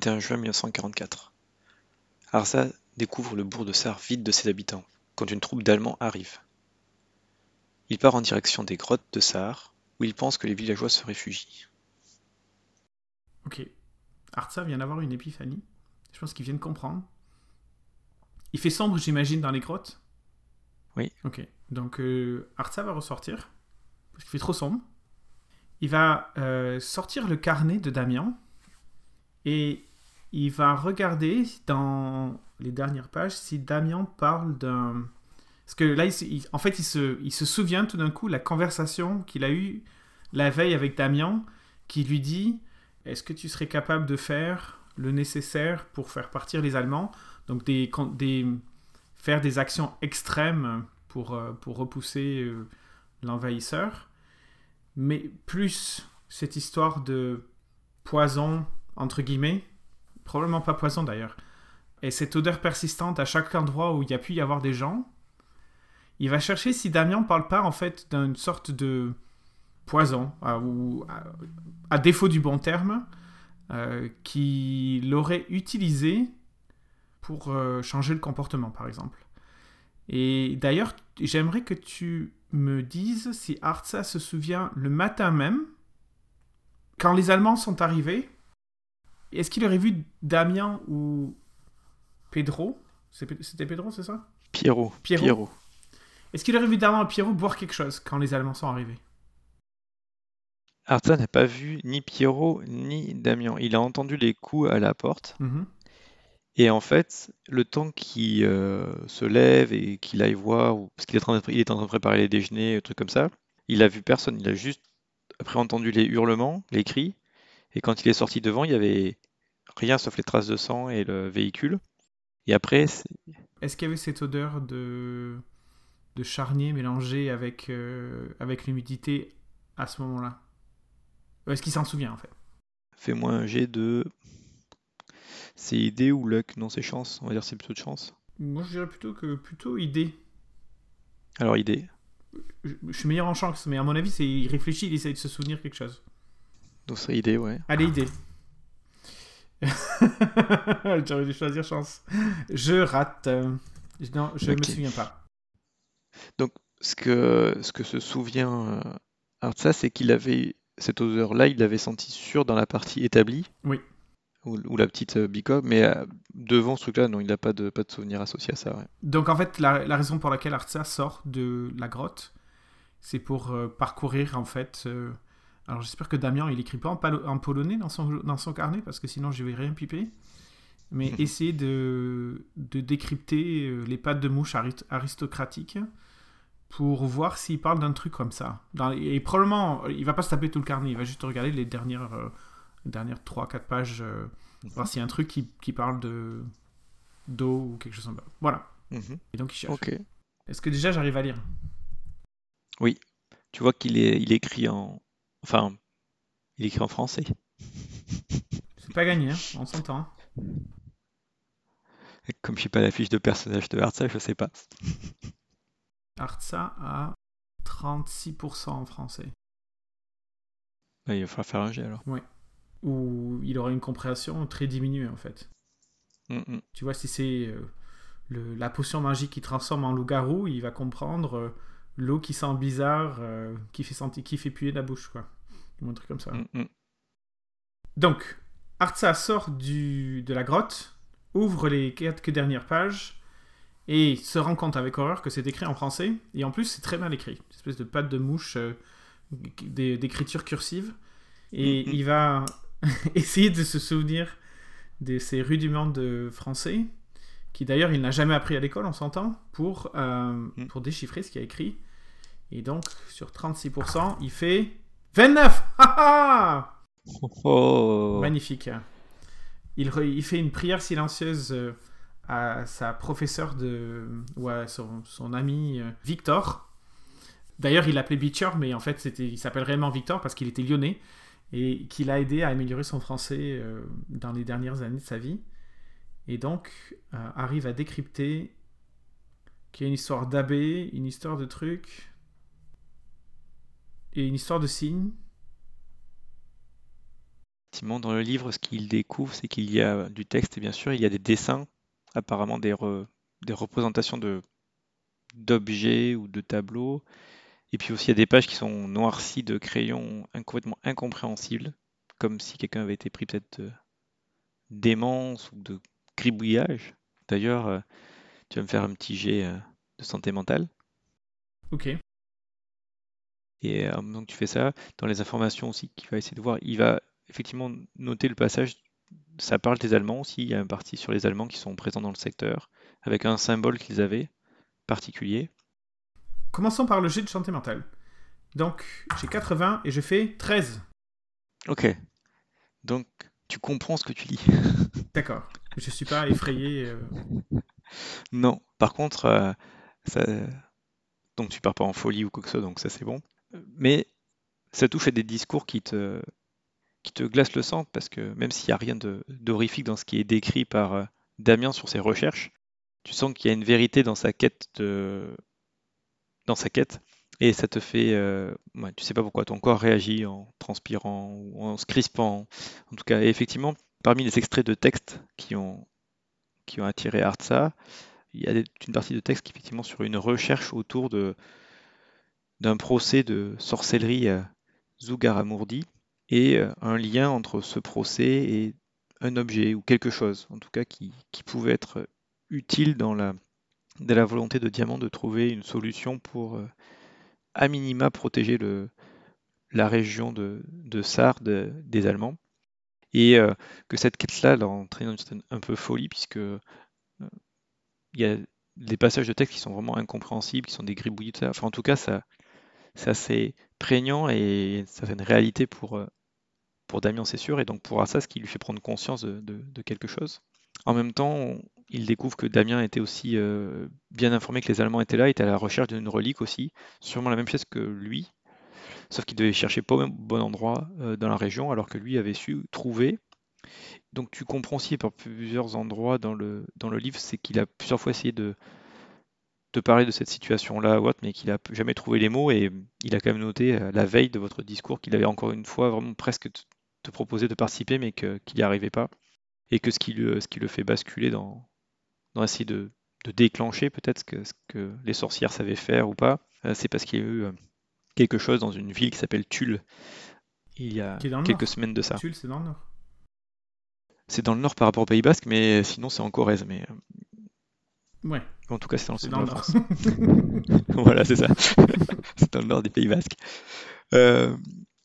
juin 1944. Arza découvre le bourg de Sar vide de ses habitants, quand une troupe d'Allemands arrive. Il part en direction des grottes de Sar, où il pense que les villageois se réfugient. Ok. Arza vient d'avoir une épiphanie. Je pense qu'il vient de comprendre. Il fait sombre, j'imagine, dans les grottes Oui. Ok. Donc, euh, Arza va ressortir, parce qu'il fait trop sombre. Il va euh, sortir le carnet de Damien, et il va regarder dans les dernières pages si Damien parle d'un... Parce que là, en fait, il se, il se souvient tout d'un coup la conversation qu'il a eue la veille avec Damien, qui lui dit Est-ce que tu serais capable de faire le nécessaire pour faire partir les Allemands? Donc, des, des, faire des actions extrêmes pour, euh, pour repousser euh, l'envahisseur. Mais plus cette histoire de poison, entre guillemets, probablement pas poison d'ailleurs, et cette odeur persistante à chaque endroit où il y a pu y avoir des gens, il va chercher si Damien parle pas en fait d'une sorte de poison, ou à, défaut du bon terme, euh, qu'il aurait utilisé pour euh, changer le comportement, par exemple. Et d'ailleurs, j'aimerais que tu me dises si Arza se souvient le matin même, quand les Allemands sont arrivés, est-ce qu'il aurait vu Damien ou Pedro? C'était Pedro, c'est ça? Pierrot. Pierrot. Est-ce qu'il aurait vu Damien ou Pierrot boire quelque chose quand les Allemands sont arrivés? Arta n'a pas vu ni Pierrot ni Damien. Il a entendu les coups à la porte. Mhm. Et en fait, le temps qu'il euh, se lève et qu'il aille voir, parce qu'il est, en train de préparer les déjeuners, un truc comme ça, il a vu personne. Il a juste après entendu les hurlements, les cris, et quand il est sorti devant, il y avait rien sauf les traces de sang et le véhicule. Et après. Est-ce qu'il y avait cette odeur de, de charnier mélangé avec, euh, avec l'humidité à ce moment-là? Est-ce qu'il s'en souvient en fait? Fais-moi un jet de. C'est idée ou luck? Non, c'est chance. On va dire c'est plutôt de chance. Moi, je dirais plutôt que plutôt idée. Alors, idée. Je, je suis meilleur en chance, mais à mon avis, c'est il réfléchit, il essaie de se souvenir quelque chose. Donc c'est idée, ouais. Allez, idée. J'aurais dû choisir chance. Je rate. Non, je ne me souviens pas. Donc, ce que, ce que se souvient euh, ça, c'est qu'il avait cette odeur-là, il l'avait senti sûr dans la partie établie. Oui. Ou, la petite euh, mais euh, devant ce truc-là, non, il n'a pas de, pas de souvenir associé à ça. Ouais. Donc, en fait, la, la, raison pour laquelle Artsa sort de la grotte, c'est pour euh, parcourir, en fait, alors j'espère que Damien, il écrit pas en, polonais dans son, dans son carnet, parce que sinon je vais rien piper. Mais essayer de, de décrypter euh, les pattes de mouche aristocratiques pour voir s'il parle d'un truc comme ça. et probablement, il va pas se taper tout le carnet, il va juste regarder les dernières, euh, dernières 3-4 pages, euh, mhm. voir s'il y a un truc qui, qui parle de d'eau ou quelque chose comme ça. Voilà. Mhm. Et donc il cherche. Est-ce que déjà j'arrive à lire? Oui. Tu vois qu'il est, il écrit en, Enfin, il écrit en français. C'est pas gagné, hein on s'entend. Comme je suis pas la fiche de personnage de Artsa, je sais pas. Artsa a 36% en français. il va falloir faire un jet alors. Oui. Ou il aura une compréhension très diminuée en fait. Mm, mm. Tu vois, si c'est euh, la potion magique qui transforme en loup-garou, il va comprendre euh, l'eau qui sent bizarre, euh, qui, fait sentir, qui fait puer la bouche, quoi. Un truc comme ça. Mm, mm. Donc, Artsa sort du, de la grotte, ouvre les quelques dernières pages, Et se rend compte avec horreur que c'est écrit en français, et en plus c'est très mal écrit. Une espèce de patte de mouche, euh, d'écriture cursive. Et Mhm. il va essayer de se souvenir de ces rudiments de français, qui d'ailleurs il n'a jamais appris à l'école, on s'entend, pour, euh, Mhm. pour déchiffrer ce qu'il a écrit. Et donc, sur 36%, il fait 29 Ha, ha Oh. Magnifique. Il, re- il fait une prière silencieuse euh, à sa professeure de, ou à son, son ami euh, Victor. D'ailleurs, il l'appelait Beecher, mais en fait, il s'appelle réellement Victor parce qu'il était lyonnais et qu'il a aidé à améliorer son français dans les dernières années de sa vie. Et donc, euh, arrive à décrypter qu'il y a une histoire d'abbé, une histoire de trucs et une histoire de signes. Effectivement, dans le livre, ce qu'il découvre, c'est qu'il y a du texte et bien sûr, il y a des dessins, apparemment des, re- des représentations de d'objets ou de tableaux. Et puis aussi, il y a des pages qui sont noircies de crayons complètement incompréhensibles, comme si quelqu'un avait été pris peut-être de démence ou de gribouillage. D'ailleurs, euh, tu vas me faire un petit jet euh, de santé mentale. Ok. Et euh, donc tu fais ça, dans les informations aussi qu'il va essayer de voir, il va effectivement noter le passage, ça parle des Allemands aussi, il y a un parti sur les Allemands qui sont présents dans le secteur, avec un symbole qu'ils avaient particulier. Commençons par le jet de santé mentale. Donc, j'ai 80 et je fais 13. Ok, donc tu comprends ce que tu lis. D'accord. Je suis pas effrayé. euh, Non, par contre, euh, ça... donc tu pars pas en folie ou quoi que ce soit, donc ça c'est bon. Mais ça touche à des discours qui te, qui te glacent le sang, parce que même s'il n'y a rien d'horrifique dans ce qui est décrit par euh, Damien sur ses recherches, tu sens qu'il y a une vérité dans sa quête de... dans sa quête, et ça te fait, euh, ouais, tu sais pas pourquoi ton corps réagit en transpirant ou en se crispant. En tout cas, effectivement, parmi les extraits de textes qui ont, attiré Artsa, il y a une partie de texte qui est effectivement sur une recherche autour d'un procès de sorcellerie à Zugarramurdi et euh, un lien entre ce procès et un objet ou quelque chose, en tout cas qui, pouvait être utile dans la, volonté de Diamant de trouver une solution pour euh, à minima protéger la région de, de Sarre de- des Allemands. Et euh, que cette quête-là l'a entraîné dans une certaine un peu folie, puisque euh, il y a des passages de texte qui sont vraiment incompréhensibles, qui sont des gribouillis, tout ça. Enfin, en tout cas, ça, c'est assez prégnant et ça fait une réalité pour, euh, pour Damien, c'est sûr, et donc pour Assas, qui lui fait prendre conscience de, quelque chose. En même temps, il découvre que Damien était aussi bien informé que les Allemands étaient là, était à la recherche d'une relique aussi, sûrement la même pièce que lui, sauf qu'il devait chercher pas au bon endroit euh, dans la région, alors que lui avait su trouver. Donc tu comprends aussi par plusieurs endroits dans le, dans le livre, c'est qu'il a plusieurs fois essayé de, de parler de cette situation-là ou mais qu'il a jamais trouvé les mots et il a quand même noté euh, la veille de votre discours qu'il avait encore une fois vraiment presque te, proposé de participer, mais qu'il n'y arrivait pas. Et que ce qui le, fait basculer dans, dans essayer de, déclencher peut-être ce que, les sorcières savaient faire ou pas, euh, c'est parce qu'il y a eu quelque chose dans une ville qui s'appelle Tulle il y a quelques semaines de ça. Tulle, c'est dans le nord. C'est dans le nord par rapport au Pays Basque, mais sinon c'est en Corrèze. Mais euh, Ouais, en tout cas, c'est dans le c'est sud dans de le la nord. France. voilà, c'est ça. c'est dans le nord des Pays Basques. Euh,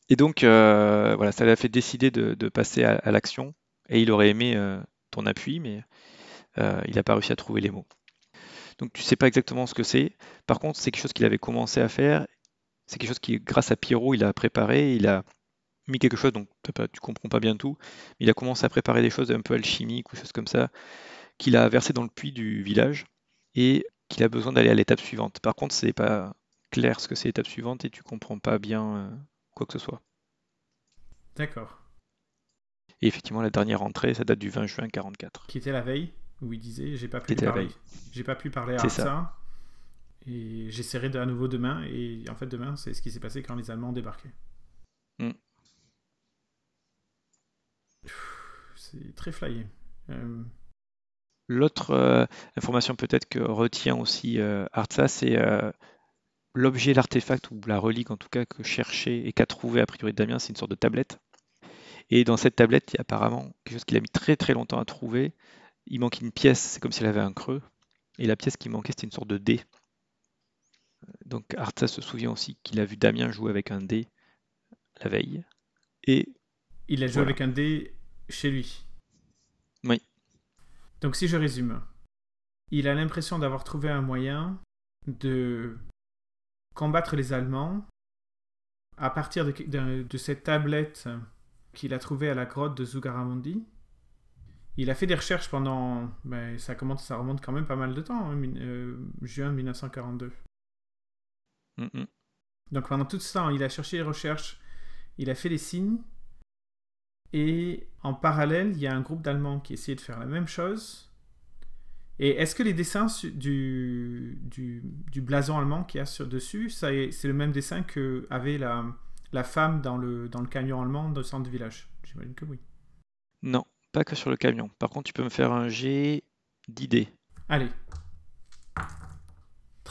et donc, euh, voilà, ça l'a fait décider de, de passer à, à l'action. Et il aurait aimé euh, ton appui, mais il n'a pas réussi à trouver les mots. Donc, tu sais pas exactement ce que c'est. Par contre, c'est quelque chose qu'il avait commencé à faire. C'est quelque chose qui, grâce à Pierrot, il a préparé. Il a mis quelque chose, donc pas, tu comprends pas bien tout. Mais il a commencé à préparer des choses un peu alchimiques ou choses comme ça, qu'il a versé dans le puits du village et qu'il a besoin d'aller à l'étape suivante. Par contre, c'est pas clair ce que c'est l'étape suivante et tu comprends pas bien euh, quoi que ce soit. D'accord. Et effectivement, la dernière entrée, ça date du 20 juin 44. Qui était la veille, où il disait j'ai pas pu parler. J'ai pas pu parler à ça. Et j'essaierai de à nouveau demain. Et en fait, demain, c'est ce qui s'est passé quand les Allemands ont débarqué. Mm. C'est très flyé. Euh, L'autre euh, information peut-être que retient aussi euh, Artsa, c'est euh, l'objet, l'artefact ou la relique en tout cas que cherchait et qu'a trouvé a priori Damien, c'est une sorte de tablette. Et dans cette tablette, il y a apparemment quelque chose qu'il a mis très très longtemps à trouver. Il manque une pièce, c'est comme s'il avait un creux. Et la pièce qui manquait, c'était une sorte de dé. Donc Arta se souvient aussi qu'il a vu Damien jouer avec un dé la veille. Et Il a joué Voilà. avec un dé chez lui. Oui. Donc si je résume, il a l'impression d'avoir trouvé un moyen de combattre les Allemands à partir de, de- de cette tablette qu'il a trouvée à la grotte de Zugaramondi. Il a fait des recherches pendant... ben, ça, commence, ça remonte quand même pas mal de temps, hein, euh, juin 1942. Mm, mm. Donc pendant tout ce temps, il a cherché les recherches, il a fait les signes, et en parallèle, il y a un groupe d'Allemands qui essayait de faire la même chose. Et est-ce que les dessins du, du, du blason allemand qu'il y a sur dessus, c'est le même dessin que avait la, la femme dans le, dans le camion allemand de centre du village? J'imagine que oui. non, pas que sur le camion. Par contre, tu peux me faire un jet d'idées. Allez.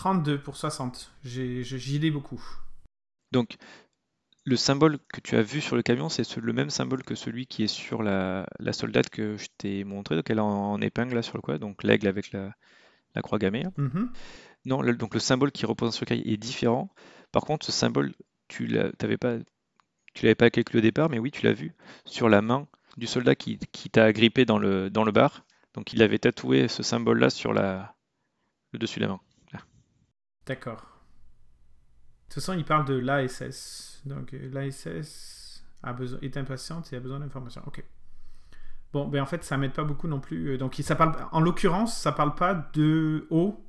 32 pour 60. J'ai- j'ai- J'y ai beaucoup. Donc, le symbole que tu as vu sur le camion, c'est ce- le même symbole que celui qui est sur la, la soldate que je t'ai montré. Donc, elle est en, en épingle là sur le quoi. Donc, l'aigle avec la, la croix gammée. Mhm. Non, le- donc le symbole qui représente sur le cahier est différent. Par contre, ce symbole, tu l'as, t'avais pas, tu l'avais pas calculé au départ, mais oui, tu l'as vu sur la main du soldat qui, qui t'a agrippé dans le, dans le bar. Donc, il avait tatoué ce symbole-là sur la, le dessus de la main. D'accord. De toute façon, il parle de l'ASS. Donc, euh, l'ASS a besoin, est impatiente et a besoin d'informations. Ok. Bon, ben en fait, ça m'aide pas beaucoup non plus. Euh, Donc, ça parle, en l'occurrence, ça parle pas de eau.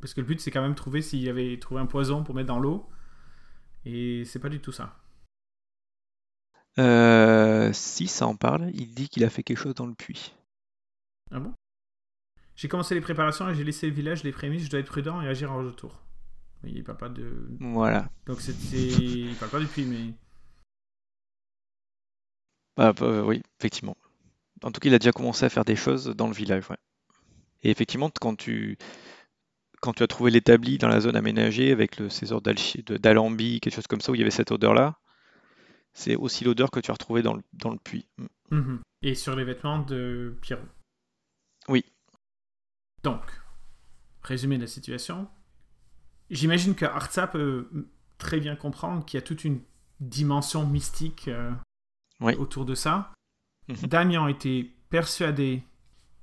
Parce que le but, c'est quand même de trouver s'il y avait trouvé un poison pour mettre dans l'eau. Et c'est pas du tout ça. Euh, si ça en parle, il dit qu'il a fait quelque chose dans le puits. Ah bon? J'ai commencé les préparations et j'ai laissé le village, les prémices. Je dois être prudent et agir en retour. Il parle pas de. Voilà. Donc, c'est- Il parle pas du puits, mais. Ah, bah, euh, oui, effectivement. En tout cas, il a déjà commencé à faire des choses dans le village, ouais. Et effectivement, quand tu, quand tu as trouvé l'établi dans la zone aménagée avec le, ces d'alambic, quelque chose comme ça, où il y avait cette odeur-là, c'est aussi l'odeur que tu as retrouvée dans le, dans le puits. Mm. Et sur les vêtements de Pierrot. Donc, résumé de la situation. J'imagine que Artsa peut très bien comprendre qu'il y a toute une dimension mystique euh, Oui. autour de ça. Mhm. Damien était persuadé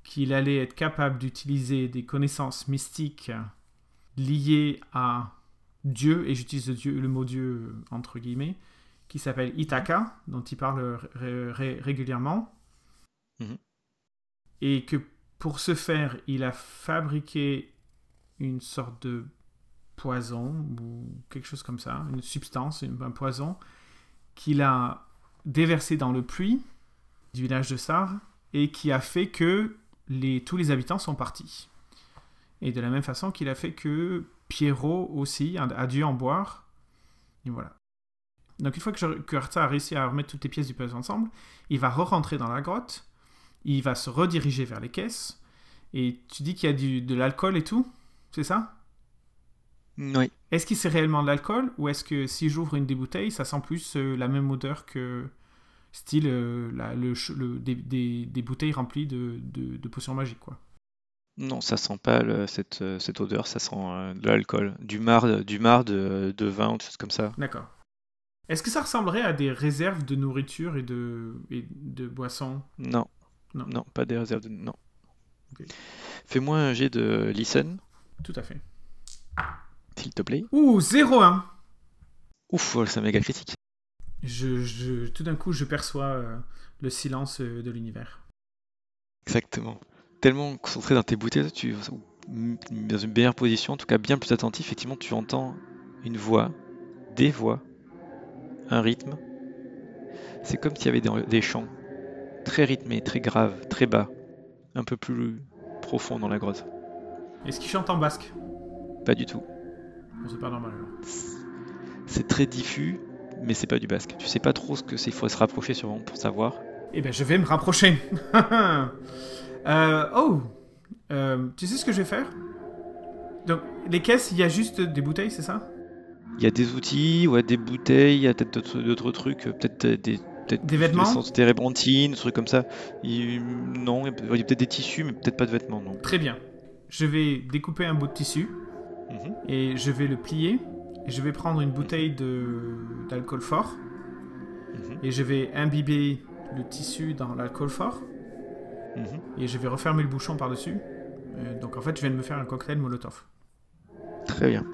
qu'il allait être capable d'utiliser des connaissances mystiques liées à Dieu, et j'utilise le, Dieu- le mot Dieu euh, entre guillemets, qui s'appelle Itaka, dont il parle ré- ré- régulièrement. Mhm. Et que pour ce faire, il a fabriqué une sorte de poison ou quelque chose comme ça, une substance, un poison, qu'il a déversé dans le puits du village de Sar et qui a fait que tous les habitants sont partis. Et de la même façon qu'il a fait que Pierrot aussi a, dû en boire. Et voilà. Donc une fois que, que a réussi à remettre toutes les pièces du puzzle ensemble, il va re-rentrer dans la grotte, il va se rediriger vers les caisses, et tu dis qu'il y a du, de l'alcool et tout, c'est ça? Oui. Est-ce qu'il c'est réellement de l'alcool, ou est-ce que si j'ouvre une des bouteilles, ça sent plus euh, la même odeur que style euh, la- le, le- des, des- des bouteilles remplies de, de- de potions magiques, quoi? Non, ça sent pas le- cette, euh, cette odeur, ça sent euh, de l'alcool, du marc, du marc de, de vin, ou des choses comme ça. D'accord. Est-ce que ça ressemblerait à des réserves de nourriture et de, et de boissons? Non. Non. Non, pas des réserves de... Non. Fais-moi un jet de listen, Tout à fait. s'il te plaît. Ouh, 0-1 Ouf, oh, c'est un méga critique. je, je- Tout d'un coup, je perçois euh, le silence euh, de l'univers. Exactement. Tellement concentré dans tes bouteilles, tu dans une meilleure position, en tout cas bien plus attentif, effectivement, tu entends une voix, des voix, un rythme. C'est comme s'il y avait des, des chants très rythmés, très graves, très bas, un peu plus profond dans la grotte. Est-ce qu'il chante en basque? Pas du tout. C'est pas normal. C'est très diffus, mais c'est pas du basque. Tu sais pas trop ce que c'est, il faudrait se rapprocher sûrement pour savoir. Eh ben, je vais me rapprocher. Euh, oh Euh, Tu sais ce que je vais faire? Donc, les caisses, il y a juste des bouteilles, c'est ça? Il y a des outils, ouais, des bouteilles, il y a peut-être d'autres, trucs, peut-être des, peut-être Des vêtements l'essence térébenthine, des trucs comme ça. Il- non, il y a peut-être des tissus, mais peut-être pas de vêtements, non. Très bien. je vais découper un bout de tissu Mhm. et je vais le plier. Et je vais prendre une bouteille de- d'alcool fort Mhm. et je vais imbiber le tissu dans l'alcool fort Mhm. et je vais refermer le bouchon par-dessus. Euh, donc en fait, je viens de me faire un cocktail Molotov. Très bien.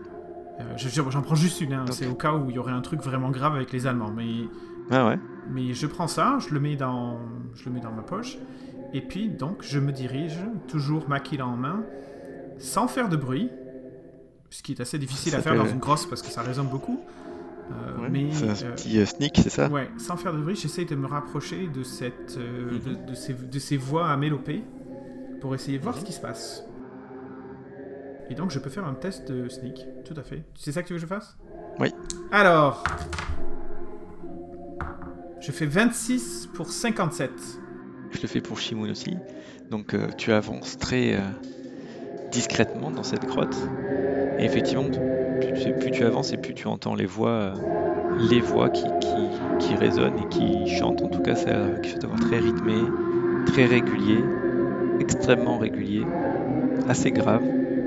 Euh, je- je- J'en prends juste une, hein. C'est au cas où il y aurait un truc vraiment grave avec les Allemands. Mais, Ah ouais. mais je prends ça, je le, mets dans, je le mets dans ma poche, et puis donc je me dirige, toujours maquille en main, sans faire de bruit, ce qui est assez difficile Ça à faire dans une grosse parce que ça résonne beaucoup. Euh, Ouais, mais c'est un euh, petit euh, sneak, c'est ça? ouais, sans faire de bruit, j'essaye de me rapprocher de, cette, euh, Mhm. de, de ces, de ces voix à mélopée pour essayer de voir Mhm. ce qui se passe. Et donc je peux faire un test de sneak, tout à fait. C'est ça que tu veux que je fasse? Oui. Alors, je fais 26 pour 57. Je le fais pour Shimoun aussi. Donc euh, tu avances très euh, discrètement dans cette grotte. Et effectivement, plus tu, plus tu avances et plus tu entends les voix, euh, les voix qui, qui, qui résonnent et qui chantent. En tout cas, ça d'avoir très rythmé, très régulier, extrêmement régulier, assez grave.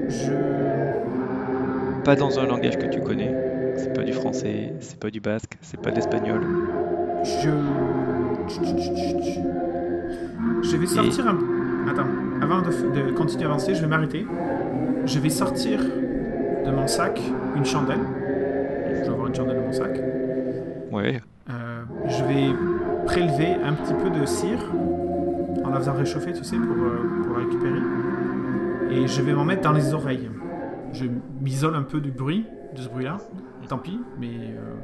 Je... Pas dans un langage que tu connais. C'est pas du français, c'est pas du basque, c'est pas de l'espagnol. Je... Je vais sortir un... Attends, avant de, de continuer à avancer, je vais m'arrêter. Je vais sortir de mon sac une chandelle. Je vais avoir une chandelle dans mon sac. Ouais, Euh, je vais prélever un petit peu de cire en la faisant réchauffer, tu sais, pour, euh, pour la récupérer. Et je vais m'en mettre dans les oreilles. Je m'isole un peu du bruit, de ce bruit-là. Tant pis, mais, euh,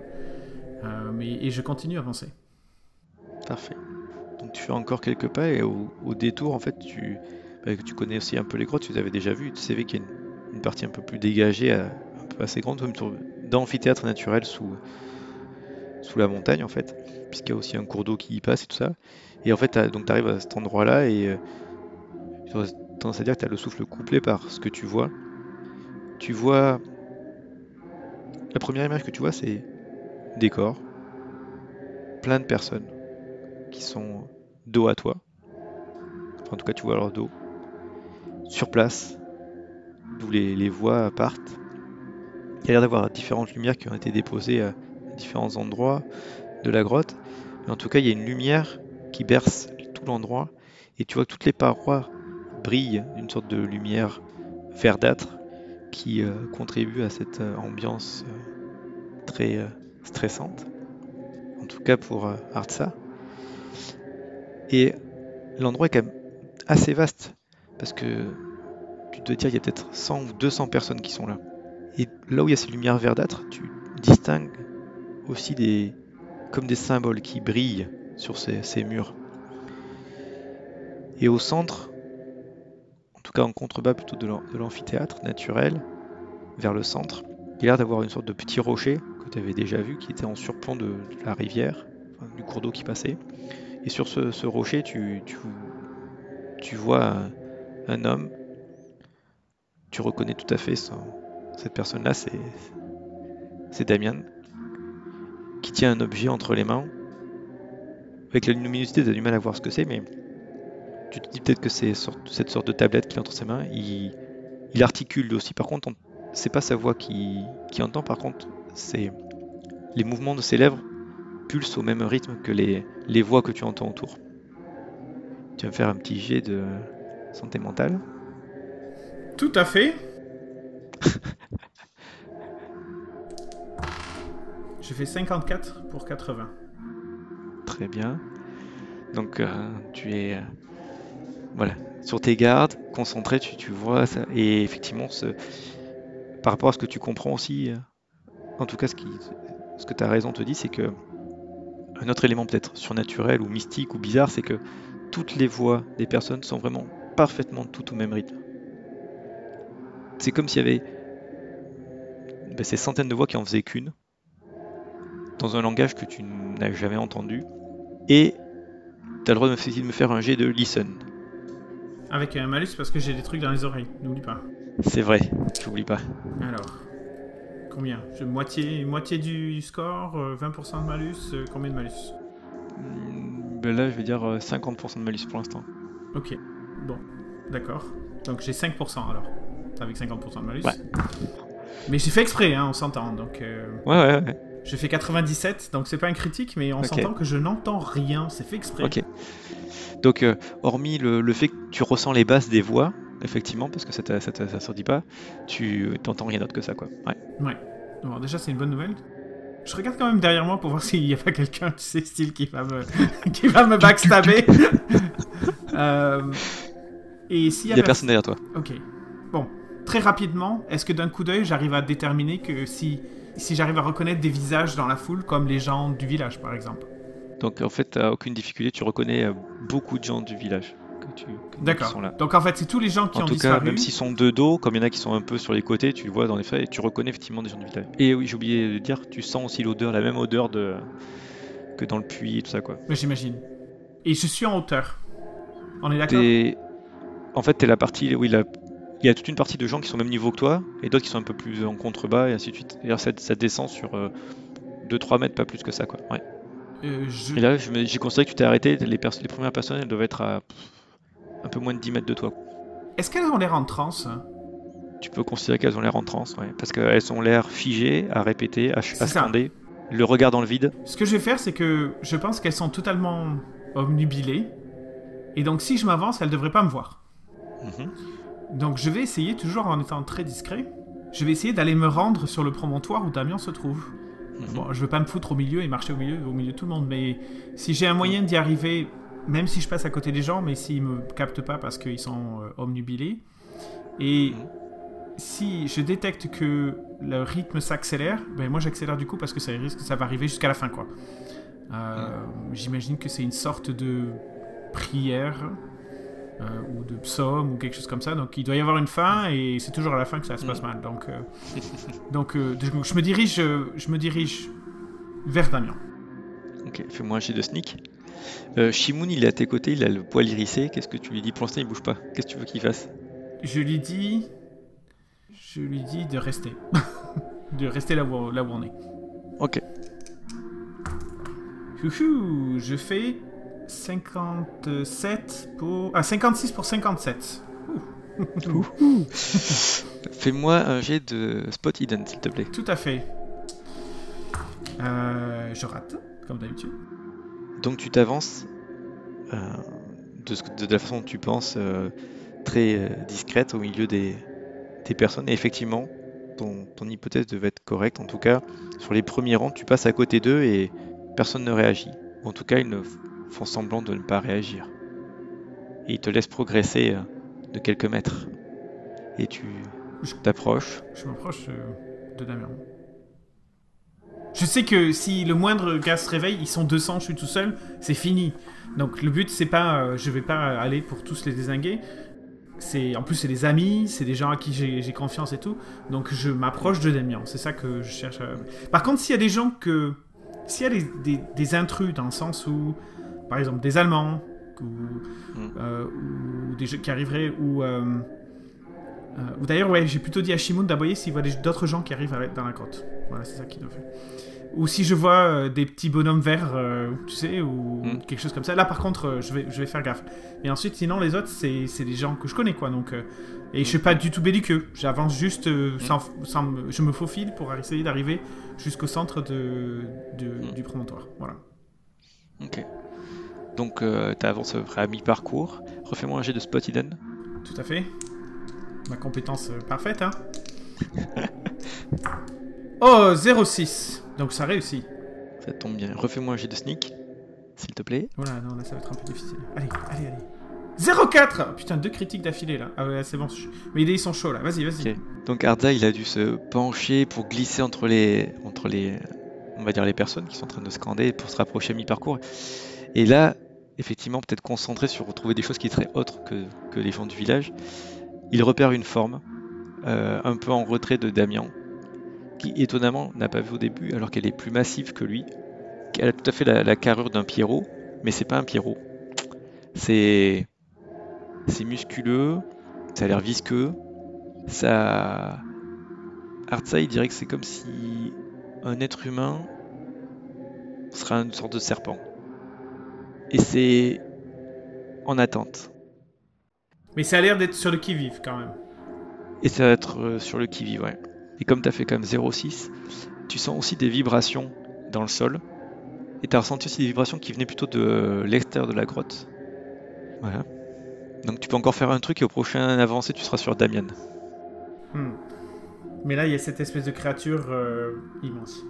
euh, et je continue à avancer. Parfait. Donc tu fais encore quelques pas et au, détour, en fait, tu, bah, tu connais aussi un peu les grottes, tu les avais déjà vues, tu savais qu'il y a une, partie un peu plus dégagée, un peu assez grande, comme d'amphithéâtre naturel sous, la montagne, en fait, puisqu'il y a aussi un cours d'eau qui y passe et tout ça. Et en fait, tu arrives à cet endroit-là et euh, j'aurais tendance à dire que tu as le souffle couplé par ce que tu vois. Tu vois... La première image que tu vois, c'est décor, plein de personnes qui sont dos à toi. En tout cas, tu vois leur dos. Sur place, d'où les, les voix partent. Il y a l'air d'avoir différentes lumières qui ont été déposées à différents endroits de la grotte. Mais en tout cas, il y a une lumière qui berce tout l'endroit. Et tu vois que toutes les parois brillent d'une sorte de lumière verdâtre qui euh, contribue à cette euh, ambiance euh, très stressante. En tout cas pour euh, Artsa. Et l'endroit est quand même assez vaste parce que tu dois dire il y a peut-être 100 ou 200 personnes qui sont là. Et là où il y a ces lumières verdâtres, tu distingues aussi des comme des symboles qui brillent sur ces, murs. Et au centre, en tout cas en contrebas plutôt de l'am- de l'amphithéâtre naturel, vers le centre, il a l'air d'avoir une sorte de petit rocher que tu avais déjà vu qui était en surplomb de, la rivière, du cours d'eau qui passait. Et sur ce, rocher, tu, vois un, homme. Tu reconnais tout à fait cette personne-là, c'est Damien, qui tient un objet entre les mains. Avec la luminosité, tu as du mal à voir ce que c'est, mais tu te dis peut-être que c'est cette sorte de tablette qu'il a entre ses mains. Il, articule aussi. Par contre, on- c'est pas sa voix qui, qui entend, par contre, c'est les mouvements de ses lèvres pulsent au même rythme que les, les voix que tu entends autour. Tu vas me faire un petit jet de santé mentale. Tout à fait. Je fais 54 pour 80. Très bien. Donc euh, tu es euh, voilà sur tes gardes, concentré, tu, tu vois ça. Et effectivement, ce, par rapport à ce que tu comprends aussi, euh, en tout cas ce, qui, ce que tu as raison te dit, c'est que un autre élément peut-être surnaturel ou mystique ou bizarre, c'est que toutes les voix des personnes sont vraiment parfaitement toutes au même rythme. C'est comme s'il y avait ben, ces centaines de voix qui en faisaient qu'une, dans un langage que tu n'as jamais entendu, et tu as le droit de me, fa- de me faire un jet de listen. Avec un malus parce que j'ai des trucs dans les oreilles, n'oublie pas. C'est vrai, j'oublie pas. Alors, combien moitié, moitié du score, euh, 20% de malus, euh, combien de malus Hmm, ben là, je vais dire euh, 50% de malus pour l'instant. Ok, bon, d'accord. Donc j'ai 5% alors. Avec 50% de malus. Ouais. Mais j'ai fait exprès, hein, on s'entend. Donc euh, Ouais, ouais, ouais. je fais 97, donc c'est pas un critique, mais on s'entend que je n'entends rien. C'est fait exprès. Ok. Donc, euh, hormis le, le fait que tu ressens les basses des voix, effectivement, parce que ça ne ça, te- ça s'en dit pas, tu t'entends rien d'autre que ça, quoi. Ouais. Bon, déjà, c'est une bonne nouvelle. Je regarde quand même derrière moi pour voir s'il n'y a pas quelqu'un, tu sais, style, qui va me, qui va me backstabber. Euh, et s'il Il y n'y a personne derrière toi. Ok. Bon, très rapidement, est-ce que d'un coup d'œil, j'arrive à déterminer que si, si j'arrive à reconnaître des visages dans la foule, comme les gens du village, par exemple? Donc, en fait, aucune difficulté, tu reconnais euh, beaucoup de gens du village tu, D'accord. Donc en fait, c'est tous les gens qui En ont tout disparu. cas, même s'ils sont de dos, comme il y en a qui sont un peu sur les côtés, tu vois dans les faits et tu reconnais effectivement des gens du village. Et oui, j'ai oublié de dire, tu sens aussi l'odeur, la même odeur de que dans le puits et tout ça, quoi. Mais j'imagine. Et je suis en hauteur. On est d'accord? En fait, t'es la partie où il a... il y a toute une partie de gens qui sont au même niveau que toi, et d'autres qui sont un peu plus en contrebas, et ainsi de suite. Et alors, ça, ça descend sur 2-3 mètres, pas plus que ça, quoi. Ouais. Euh, je- Et là, j'ai considéré que tu t'es arrêté, les, les premières personnes, elles doivent être à un peu moins de 10 mètres de toi. Est-ce qu'elles ont l'air en transe Tu peux considérer qu'elles ont l'air en transe, ouais, parce qu'elles ont l'air figées, à répéter, à, à scander, le regard dans le vide. Ce que je vais faire, c'est que je pense qu'elles sont totalement omnubilées. Et donc, si je m'avance, elles ne devraient pas me voir. Mhm. Donc, je vais essayer, toujours en étant très discret, je vais essayer d'aller me rendre sur le promontoire où Damien se trouve. Mhm. Bon, je veux pas me foutre au milieu et marcher au milieu, au milieu de tout le monde, mais si j'ai un moyen d'y arriver, même si je passe à côté des gens, mais s'ils me captent pas parce qu'ils sont euh, omnubilés, et Mhm. si je détecte que le rythme s'accélère, ben moi j'accélère du coup parce que ça risque, ça va arriver jusqu'à la fin, quoi. Euh, J'imagine que c'est une sorte de prière euh, ou de psaume ou quelque chose comme ça. Donc il doit y avoir une fin et c'est toujours à la fin que ça se passe mal. Donc, euh, donc euh, je me dirige, je me dirige vers Damien. Ok, fais-moi un jet de sneak. Euh, Shimoun, il est à tes côtés, il a le poil hérissé. Qu'est-ce que tu lui dis Pour l'instant, il bouge pas. Qu'est-ce que tu veux qu'il fasse? Je lui dis, je lui dis de rester, de rester là où, là où on est. Ok. Chouchou, je fais 57 pour, ah 56 pour 57. Fais-moi un jet de spot hidden, s'il te plaît. Tout à fait. Euh, je rate, comme d'habitude. Donc tu t'avances euh, de, la façon dont tu penses, euh, très euh, discrète au milieu des, des personnes. Et effectivement, ton, ton hypothèse devait être correcte. En tout cas, sur les premiers rangs, tu passes à côté d'eux et personne ne réagit. En tout cas, ils ne font semblant de ne pas réagir. Et ils te laissent progresser de quelques mètres. Et tu t'approches. Je m'approche de Damien. Je sais que si le moindre gars se réveille, ils sont 200, je suis tout seul, c'est fini. Donc le but, c'est pas, euh, je vais pas aller pour tous les désinguer. C'est, en plus, c'est des amis, c'est des gens à qui j'ai confiance et tout. Donc je m'approche de Damien. C'est ça que je cherche. à- Par contre, s'il y a des gens que, s'il y a des, des- des intrus dans le sens où, par exemple, des Allemands ou, euh, ou des gens qui arriveraient ou euh, euh, ou d'ailleurs, ouais, j'ai plutôt dit à Shimoun d'aboyer s'il voit d'autres gens qui arrivent à dans la grotte. Voilà, c'est ça qu'il doit faire. Ou si je vois euh, des petits bonhommes verts, euh, tu sais, ou Mm. quelque chose comme ça. Là, par contre, euh, je, vais, je vais faire gaffe. Et ensuite, sinon, les autres, c'est des gens que je connais, quoi. Donc, et je suis pas du tout belliqueux. J'avance juste euh, sans, sans Je me faufile pour essayer d'arriver jusqu'au centre de, de- Mm. du promontoire. Voilà. Ok. Donc tu avances à mi-parcours. Refais-moi un jet de spot hidden. Tout à fait. Ma compétence euh, parfaite, hein. oh, 06. Donc ça réussit. Ça tombe bien. Refais-moi un jet de sneak, s'il te plaît. Voilà, non, là ça va être un peu difficile. Allez, allez, allez. 04 Putain, deux critiques d'affilée là. Ah ouais, c'est bon. Mais ils sont chauds là. Vas-y, vas-y. Donc Arda, il a dû se pencher pour glisser entre les, entre les, on va dire les personnes qui sont en train de scander pour se rapprocher à mi-parcours. Et là, effectivement, peut-être concentré sur retrouver des choses qui seraient autres que, que les gens du village. Il repère une forme, euh, un peu en retrait de Damien, qui étonnamment n'a pas vu au début, alors qu'elle est plus massive que lui. Elle a tout à fait la, carrure d'un pierrot, mais c'est pas un pierrot. C'est, c'est musculeux, ça a l'air visqueux, ça. Artsa, il dirait que c'est comme si un être humain serait une sorte de serpent. Et c'est en attente. Mais ça a l'air d'être sur le qui-vive quand même. Et ça va être euh, sur le qui-vive, ouais. Et comme tu as fait quand même 0,6, tu sens aussi des vibrations dans le sol. Et tu as ressenti aussi des vibrations qui venaient plutôt de euh, l'extérieur de la grotte. Voilà. Donc tu peux encore faire un truc et au prochain avancé, tu seras sur Damien. Hmm. Mais là, il y a cette espèce de créature euh, immense.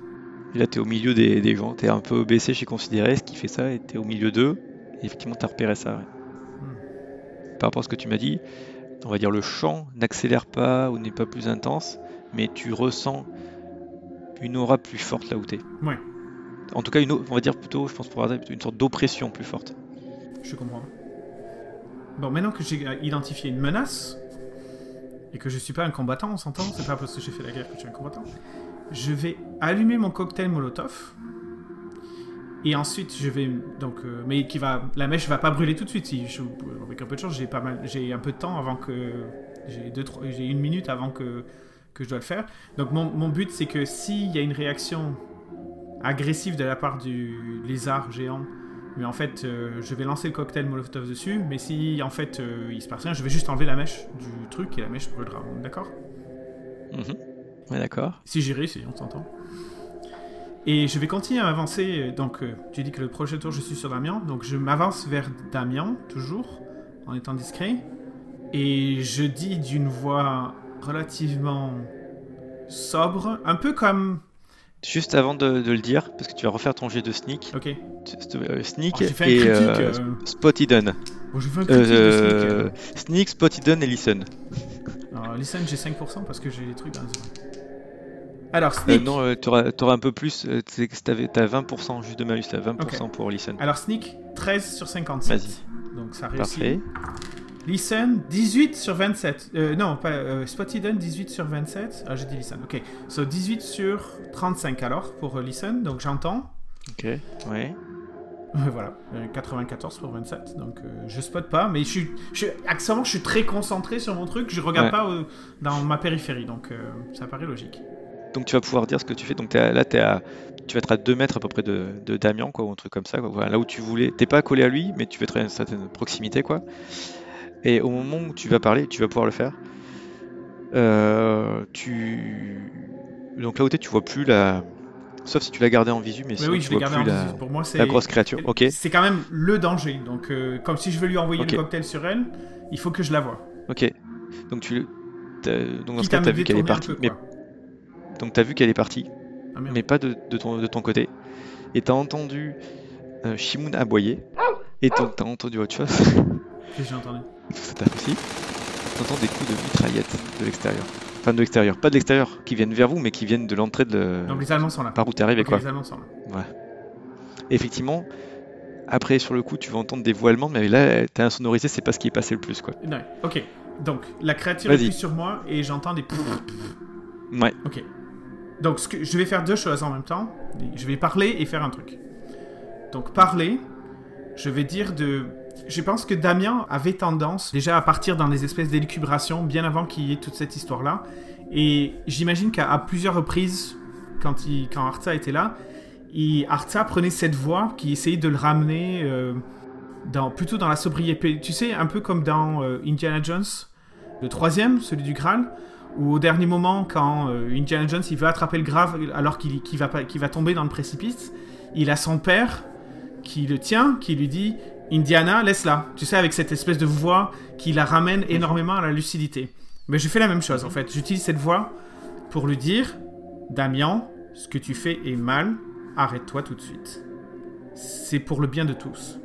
Et là, tu es au milieu des, des gens. Tu es un peu baissé chez Considéré, ce qui fait ça, et tu es au milieu d'eux. Et effectivement, tu as repéré ça. ouais. Par rapport à ce que tu m'as dit, on va dire le chant n'accélère pas ou n'est pas plus intense, mais tu ressens une aura plus forte là où tu es. Ouais, En tout cas, une, on va dire plutôt, je pense pour une sorte d'oppression plus forte. je comprends. Bon, maintenant que j'ai identifié une menace, et que je suis pas un combattant, on s'entend, c'est pas parce que j'ai fait la guerre que je suis un combattant, je vais allumer mon cocktail Molotov, et ensuite je vais donc, euh, mais qui va, la mèche va pas brûler tout de suite. Si je, avec un peu de chance, j'ai pas mal, j'ai un peu de temps avant que, j'ai deux, trois- j'ai une minute avant que que je dois le faire. Donc mon, mon but c'est que s'il y a une réaction agressive de la part du lézard géant mais en fait, euh, je vais lancer le cocktail Molotov dessus, mais si en fait euh, il se passe rien, je vais juste enlever la mèche du truc et la mèche brûlera. D'accord? Mhm. Ouais, d'accord. Si j'y réussis, on s'entend. Et je vais continuer à avancer. Donc, euh, tu dis que le prochain tour, je suis sur Damien. Donc, je m'avance vers Damien, toujours, en étant discret. Et je dis d'une voix relativement sobre, un peu comme. Juste avant de, de le dire, parce que tu vas refaire ton jet de sneak. Ok. euh, sneak Oh, et euh, spot hidden. Bon, j'ai fait un critique de sneak. sneak, spot hidden et listen. Alors, listen, j'ai 5% parce que j'ai des trucs Alors, Euh, sneak. non, tu auras, un peu plus. euh, tu as 20% juste de malus là, 20% pour listen. Alors, sneak, 13 sur 57. Vas-y. Donc, ça réussit. Parfait. Listen, 18 sur 27. Euh, non, pas euh, Spot Hidden, 18 sur 27. Ah, j'ai dit Listen. Ok. So 18 sur 35 alors pour euh, Listen. Donc j'entends. Ok, ouais. Euh, voilà. Euh, 94 pour 27. Donc euh, je spot pas, mais je suis, je suis, accessoirement, je suis très concentré sur mon truc. Je regarde Ouais. pas euh, dans ma périphérie. Donc euh, ça paraît logique. Donc tu vas pouvoir dire ce que tu fais. Donc à- là, t'es à, tu vas être à 2 mètres à peu près de, de Damien, quoi, ou un truc comme ça. Quoi. Voilà, là où tu voulais. T'es pas collé à lui, mais tu vas être à une certaine proximité, quoi. Et au moment où tu vas parler, tu vas pouvoir le faire. Euh, tu... Donc là où t'es, tu vois plus la. Sauf si tu l'as gardé en visu, mais Mais sinon oui, tu je vois gardé en plus la... visu. Pour moi, c'est. la grosse créature. Ok. C'est quand même le danger. Donc, euh, comme si je veux lui envoyer Ok. le cocktail sur elle, il faut que je la vois. Ok. Donc tu. Donc dans ce Quitte cas, t'as vu qu'elle est partie. peu, Mais... Donc t'as vu qu'elle est partie. Ah, mais pas de, de ton, de ton côté. Et t'as entendu euh, Shimoun aboyer. Et t'as t'as entendu autre chose. Qu'est-ce que j'ai entendu? Aussi. T'entends des coups de mitraillette de l'extérieur. Enfin de l'extérieur. Pas de l'extérieur qui viennent vers vous, mais qui viennent de l'entrée de Donc les Allemands sont là. par où t'es arrivé Ok, quoi. les Allemands sont là. Effectivement. Après sur le coup tu vas entendre des voix allemandes, mais là t'as insonorisé, c'est pas ce qui est passé le plus quoi. Ouais, ok. Donc, la créature est sur moi et j'entends des... Ouais. Ok. Donc, je vais faire deux choses en même temps. Je vais parler et faire un truc. Donc, parler, je vais dire de... Je pense que Damien avait tendance déjà à partir dans des espèces d'élucubrations bien avant qu'il y ait toute cette histoire-là. Et j'imagine qu'à plusieurs reprises, quand, il, quand Arta était là, il, Arta prenait cette voix qui essayait de le ramener euh, dans, plutôt dans la sobriété. Tu sais, un peu comme dans euh, Indiana Jones, le troisième, celui du Graal, où au dernier moment, quand euh, Indiana Jones il veut attraper le Graal alors qu'il va, va tomber dans le précipice, il a son père qui le tient, qui lui dit Indiana, laisse-la. Tu sais, avec cette espèce de voix qui la ramène énormément à la lucidité. Mais je fais la même chose en fait. J'utilise cette voix pour lui dire Damien, ce que tu fais est mal, arrête-toi tout de suite. C'est pour le bien de tous.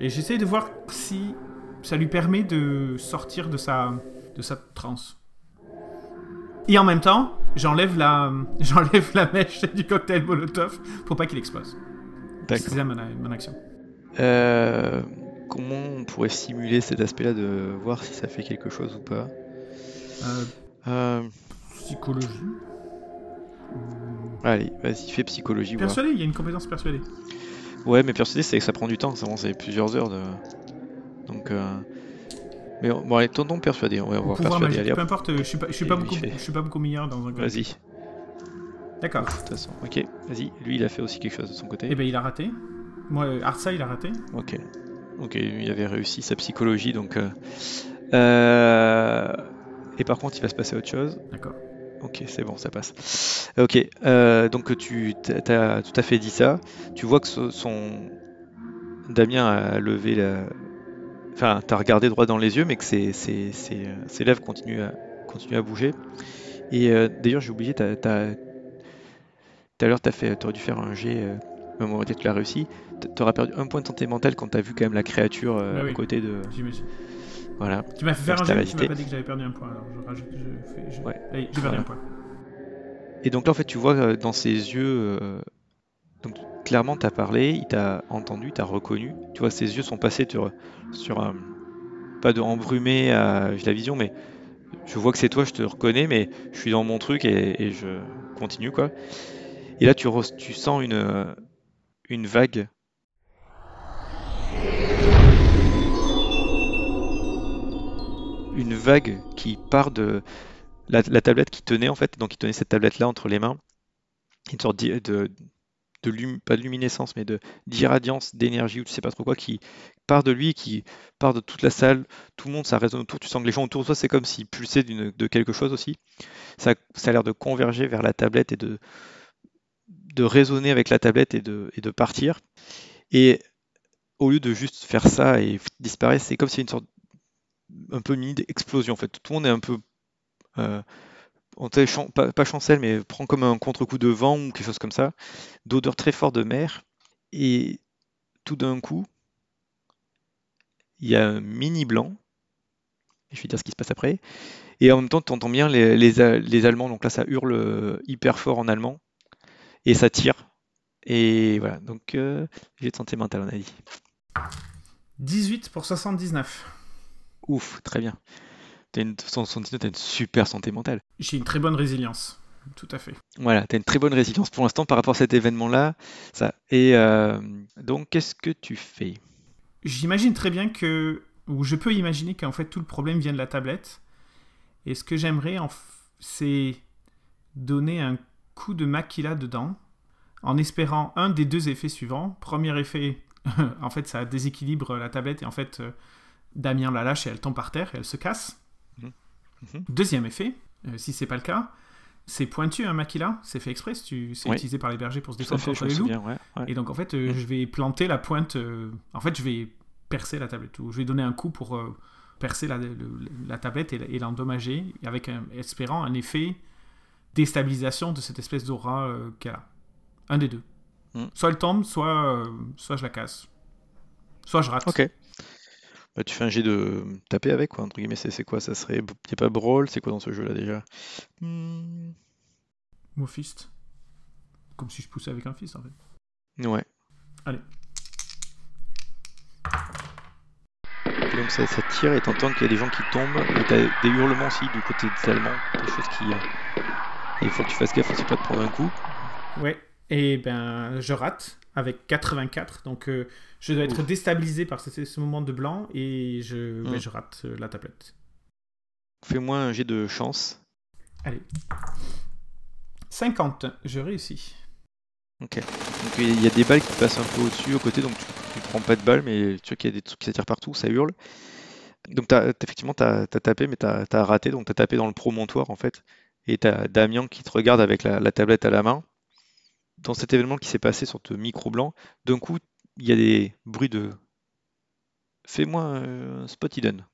Et j'essaie de voir si ça lui permet de sortir de sa, de sa transe. Et en même temps, j'enlève la, j'enlève la mèche du cocktail Molotov pour pas qu'il explose. D'accord. C'est ça mon, mon action. Euh, comment on pourrait simuler cet aspect-là de voir si ça fait quelque chose ou pas Euh, Euh, psychologie. Allez, vas-y, fais psychologie. Persuadé, il y a une compétence persuadée. Ouais, mais persuader, c'est que ça prend du temps, ça vraiment, c'est plusieurs heures de. Donc. Mais bon, allez, tentons persuader, on va voir pouvoir persuader. magique, peu importe, je suis pas, je suis pas beaucoup, je suis pas beaucoup meilleur dans un vas-y, D'accord. de toute façon. Ok, vas-y, lui, il a fait aussi quelque chose de son côté. Eh ben il a raté. Moi, euh, Arsa, il a raté. Ok. Ok, il avait réussi sa psychologie, donc. euh, euh, Et par contre, il va se passer autre chose. D'accord. Ok, c'est bon, ça passe. Ok, euh, donc tu as tout à fait dit ça. Tu vois que son Damien a levé la. Enfin, t'as regardé droit dans les yeux, mais que ses, ses, ses, ses lèvres continuent à, continuent à bouger. Et euh, d'ailleurs, j'ai oublié, tout à l'heure, t'aurais dû faire un jet, euh, même on va dire que tu l'as réussi. T'auras perdu un point de santé mentale quand t'as vu quand même la créature euh, Ah oui. à côté de. Voilà. Tu m'as fait faire un jeu, tu m'as pas dit que j'avais perdu un point. Alors je rajoute, Ouais. J'ai perdu Voilà. un point. Et donc là, en fait, tu vois euh, dans ses yeux, euh, donc clairement, t'as parlé, il t'a entendu, t'as reconnu. Tu vois, ses yeux sont passés sur, sur un, pas de embrumé à la vision, mais je vois que c'est toi, je te reconnais, mais je suis dans mon truc et, je continue, quoi. Et là, tu, tu sens une, euh, une vague. Une vague qui part de la, tablette qui tenait, en fait, donc il tenait cette tablette-là entre les mains. Une sorte de, de lum- pas de luminescence, mais d'irradiance, d'énergie, ou tu sais pas trop quoi, qui part de lui, qui part de toute la salle. Tout le monde, ça résonne autour. Tu sens que les gens autour de toi, c'est comme s'ils pulsaient de quelque chose aussi. Ça, ça a l'air de converger vers la tablette et de, de résonner avec la tablette et de, et de partir. Et au lieu de juste faire ça et disparaître, c'est comme si une sorte un peu mini d'explosion en fait. Tout le monde est un peu euh, on pas, pas chancelle, mais prend comme un contre-coup de vent ou quelque chose comme ça, d'odeur très forte de mer. Et tout d'un coup, il y a un mini blanc. Je vais dire ce qui se passe après. Et en même temps, tu entends bien les, les, A- les Allemands. Donc là, ça hurle euh, hyper fort en allemand. Et ça tire. Et voilà. Donc, euh, j'ai de santé mentale, on a dit. 18 pour 79. Ouf, très bien. T'as une, 179, t'as une super santé mentale. J'ai une très bonne résilience. Tout à fait. Voilà, tu as une très bonne résilience pour l'instant par rapport à cet événement-là. Ça. Et euh, donc, qu'est-ce que tu fais? J'imagine très bien que, ou je peux imaginer qu'en fait tout le problème vient de la tablette. Et ce que j'aimerais, en f- c'est donner un coup de maquilla dedans, en espérant un des deux effets suivants. Premier effet, en fait, ça déséquilibre la tablette et en fait, euh, Damien la lâche et elle tombe par terre et elle se casse. Mhm. Deuxième effet, euh, si c'est pas le cas, c'est pointu un maquilla, c'est fait exprès, c'est Oui. utilisé par les bergers pour se défendre contre les loups. souviens, ouais, ouais. Et donc en fait, euh, Mm. je vais planter la pointe. euh, en fait, je vais percer la tablette. Ou je vais donner un coup pour euh, percer la, le- la tablette et, et l'endommager, avec un, espérant un effet déstabilisation de cette espèce d'aura qu'elle a. Un des deux. Mm. Soit elle tombe, soit, soit je la casse. Soit je rate. Ok. Bah, tu fais un jet de taper avec, quoi, entre guillemets, c'est quoi? Ça serait. A pas Brawl, c'est quoi dans ce jeu-là déjà? Hmm, Mon fist. Comme si je poussais avec un fist en fait. Ouais. Allez. Donc ça, ça tire et t'entends qu'il y a des gens qui tombent et t'as des hurlements aussi du côté des Allemands, des choses qui. euh, et il faut que tu fasses gaffe aussi pas de prendre un coup. Ouais. Et ben, je rate avec 84. Donc, euh, je dois être déstabilisé par ce, ce moment de blanc et je, Mm. ouais, je rate euh, la tablette. Fais-moi un jet de chance. Allez. 50, je réussis. Ok. Donc il y a des balles qui passent un peu au-dessus, au côté, donc tu, tu prends pas de balles, mais tu vois qu'il y a des trucs qui s'attirent partout, ça hurle. Donc t'as, t'as- effectivement, t'as, t'as tapé, mais t'as, t'as raté, donc t'as tapé dans le promontoire en fait. Et t'as Damien qui te regarde avec la, la tablette à la main. Dans cet événement qui s'est passé sur ce micro blanc, d'un coup, il y a des bruits de. Fais-moi un spot hidden.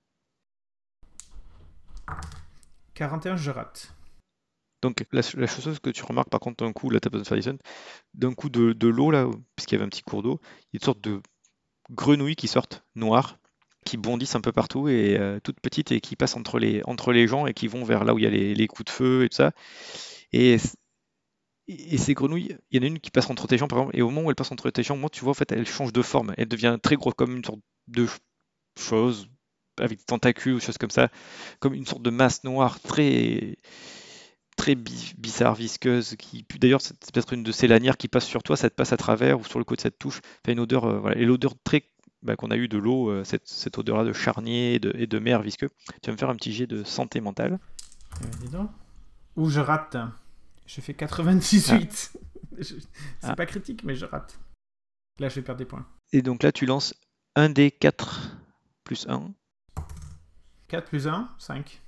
41, je rate. Donc la, la chose que tu remarques par contre d'un coup, là t'as besoin de faire d'un coup de, de l'eau là, puisqu'il y avait un petit cours d'eau, il y a une sorte de grenouilles qui sortent, noires, qui bondissent un peu partout et euh, toutes petites et qui passent entre les, entre les gens et qui vont vers là où il y a les, les coups de feu et tout ça. Et, et ces grenouilles, il y en a une qui passe entre tes jambes par exemple, et au moment où elle passe entre tes jambes, moi tu vois en fait elle change de forme, elle devient très grosse comme une sorte de ch- chose avec des tentacules ou choses comme ça, comme une sorte de masse noire très très bi- bizarre, visqueuse, qui d'ailleurs c'est peut-être une de ces lanières qui passe sur toi, ça te passe à travers ou sur le côté, ça te touche, fait une odeur, euh, voilà, et l'odeur très bah, qu'on a eu de l'eau, euh, cette, odeur-là de charnier et de, mer visqueux. Tu vas me faire un petit jet de santé mentale. Ou je rate. Je fais 98. Je- C'est Ah. pas critique, mais je rate. Là, je vais perdre des points. Et donc là, tu lances 1 des 4 plus 1. 4 plus 1, 5.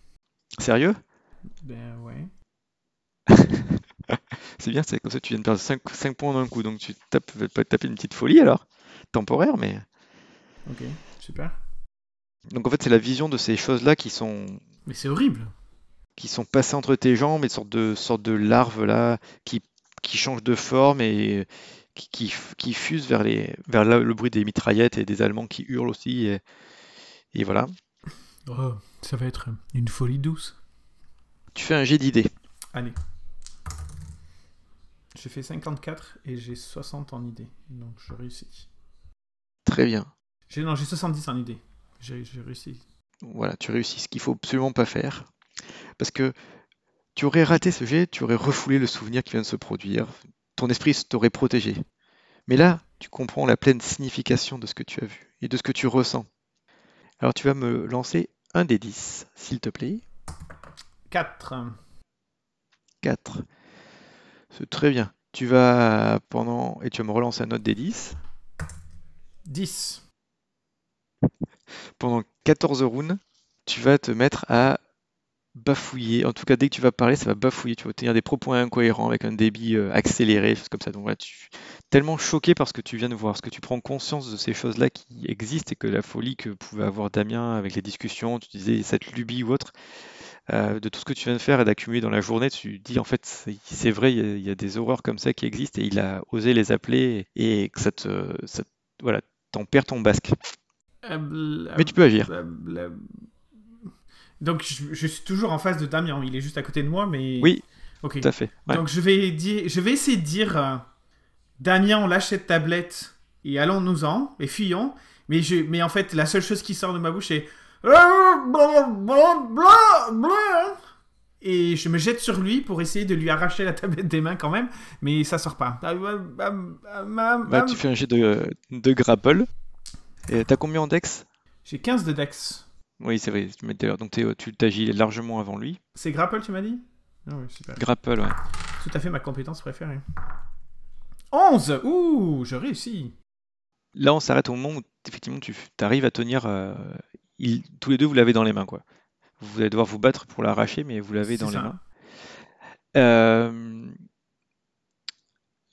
Sérieux? Ben ouais. C'est bien, c'est comme ça tu viens de perdre 5, 5 points d'un coup, donc tu tapes, taper une petite folie alors, temporaire, mais... Ok, super. Donc en fait c'est la vision de ces choses-là qui sont, Mais c'est horrible. Qui sont passées entre tes jambes, et sortes de, sortes de larves là, qui, qui changent de forme et qui, qui, vers, les, vers le bruit des mitraillettes et des Allemands qui hurlent aussi, et, et voilà. Oh, ça va être une folie douce. Tu fais un jet d'idées. Allez. J'ai fait 54 et j'ai 60 en idée. Donc je réussis. Très bien. J'ai, non, j'ai 70 en idée. J'ai, j'ai réussi. Voilà, tu réussis, ce qu'il faut absolument pas faire. Parce que tu aurais raté ce jet, tu aurais refoulé le souvenir qui vient de se produire. Ton esprit t'aurait protégé. Mais là, tu comprends la pleine signification de ce que tu as vu et de ce que tu ressens. Alors tu vas me lancer un des 10, s'il te plaît. 4. 4. C'est très bien. Tu vas pendant. Et tu vas me relancer un autre des 10. 10. Pendant 14 rounds, tu vas te mettre à bafouiller. En tout cas, dès que tu vas parler, ça va bafouiller. Tu vas tenir des propos incohérents avec un débit euh, accéléré, choses comme ça. Donc voilà, tu tellement choqué par ce que tu viens de voir, parce que tu prends conscience de ces choses-là qui existent et que la folie que pouvait avoir Damien avec les discussions, tu disais cette lubie ou autre, euh, de tout ce que tu viens de faire et d'accumuler dans la journée, tu dis en fait c'est vrai, il y, a, il y a des horreurs comme ça qui existent et il a osé les appeler et que ça te, ça voilà, t'en perds ton basque. Mais tu peux agir. Donc je, je suis toujours en face de Damien. Il est juste à côté de moi, mais. Oui, Ok. tout à fait. Ouais. Donc je vais dire, je vais essayer de dire, euh, Damien, on lâche cette tablette et allons-nous-en et fuyons. Mais je, mais en fait, la seule chose qui sort de ma bouche c'est et je me jette sur lui pour essayer de lui arracher la tablette des mains quand même, mais ça sort pas. Bah, tu fais un jet de, de grapple. Et t'as combien en dex? J'ai 15 de dex. Oui, c'est vrai. Donc tu t'agis largement avant lui. C'est grapple, tu m'as dit? Ah oui, super. Grapple, ouais. Tout à fait ma compétence préférée. 11 Ouh, je réussis. Là, on s'arrête au moment où effectivement tu arrives à tenir. euh, il- tous les deux, vous l'avez dans les mains, quoi. Vous allez devoir vous battre pour l'arracher, mais vous l'avez dans les mains. Euh,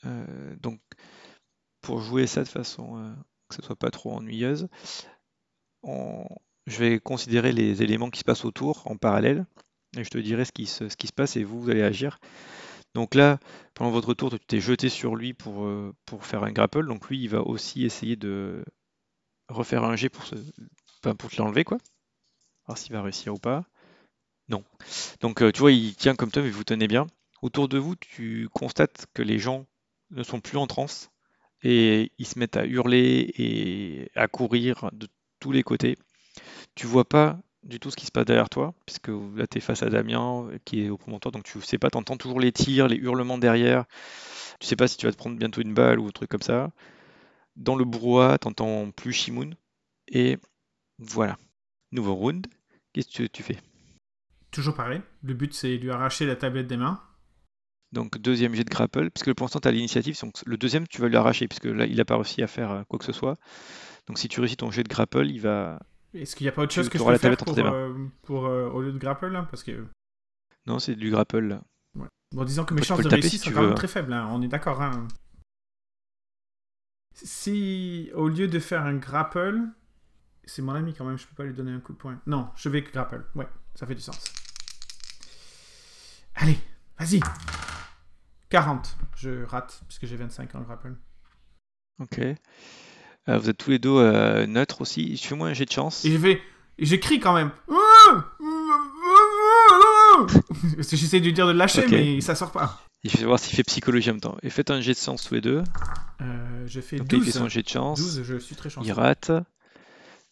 euh, donc, pour jouer ça de façon que ce soit pas trop ennuyeuse, on- je vais considérer les éléments qui se passent autour en parallèle et je te dirai ce qui se, passe et vous, vous allez agir. Donc là, pendant votre tour, tu t'es jeté sur lui pour, euh, pour faire un grapple. Donc lui, il va aussi essayer de refaire un jet pour, pour te l'enlever, quoi. Alors s'il va réussir ou pas. Non. Donc euh, tu vois, il tient comme toi, mais vous tenez bien. Autour de vous, tu constates que les gens ne sont plus en transe et ils se mettent à hurler et à courir de tous les côtés. Tu vois pas du tout ce qui se passe derrière toi, puisque là tu es face à Damien qui est au promontoire, donc tu sais pas, tu entends toujours les tirs, les hurlements derrière. Tu sais pas si tu vas te prendre bientôt une balle ou un truc comme ça. Dans le brouhaha, tu entends plus Shimoun. Et voilà. Nouveau round. Qu'est-ce que tu fais? Toujours pareil. Le but, c'est lui arracher la tablette des mains. Donc deuxième jet de grapple, puisque pour l'instant tu as l'initiative, donc le deuxième tu vas lui arracher, puisque là il n'a pas réussi à faire euh, quoi que ce soit. Donc si tu réussis ton jet de grapple, il va... Est-ce qu'il n'y a pas autre chose que je peux faire entre pour, euh, pour, euh, au lieu de grapple là Parce que, Non, c'est du grapple là. bon, disons que mes chances de réussite si sont quand veux, même hein. très faibles, hein, on est d'accord. Hein. Si, au lieu de faire un grapple, c'est mon ami quand même, je peux pas lui donner un coup de poing. Non, je vais grapple, ouais, ça fait du sens. Allez, vas-y 40, je rate, puisque j'ai 25 en grapple. Ok. Euh, vous êtes tous les deux euh, neutres aussi. Fais-moi un jet de chance. Et je vais. Et je crie quand même. J'essaie de lui dire de le lâcher, mais ça sort pas. Il fait voir s'il fait psychologie en même temps. Et faites un jet de chance tous les deux. Euh, je fais Donc là, il fait 12. son jet de chance. 12, je suis très chanceux. Il rate.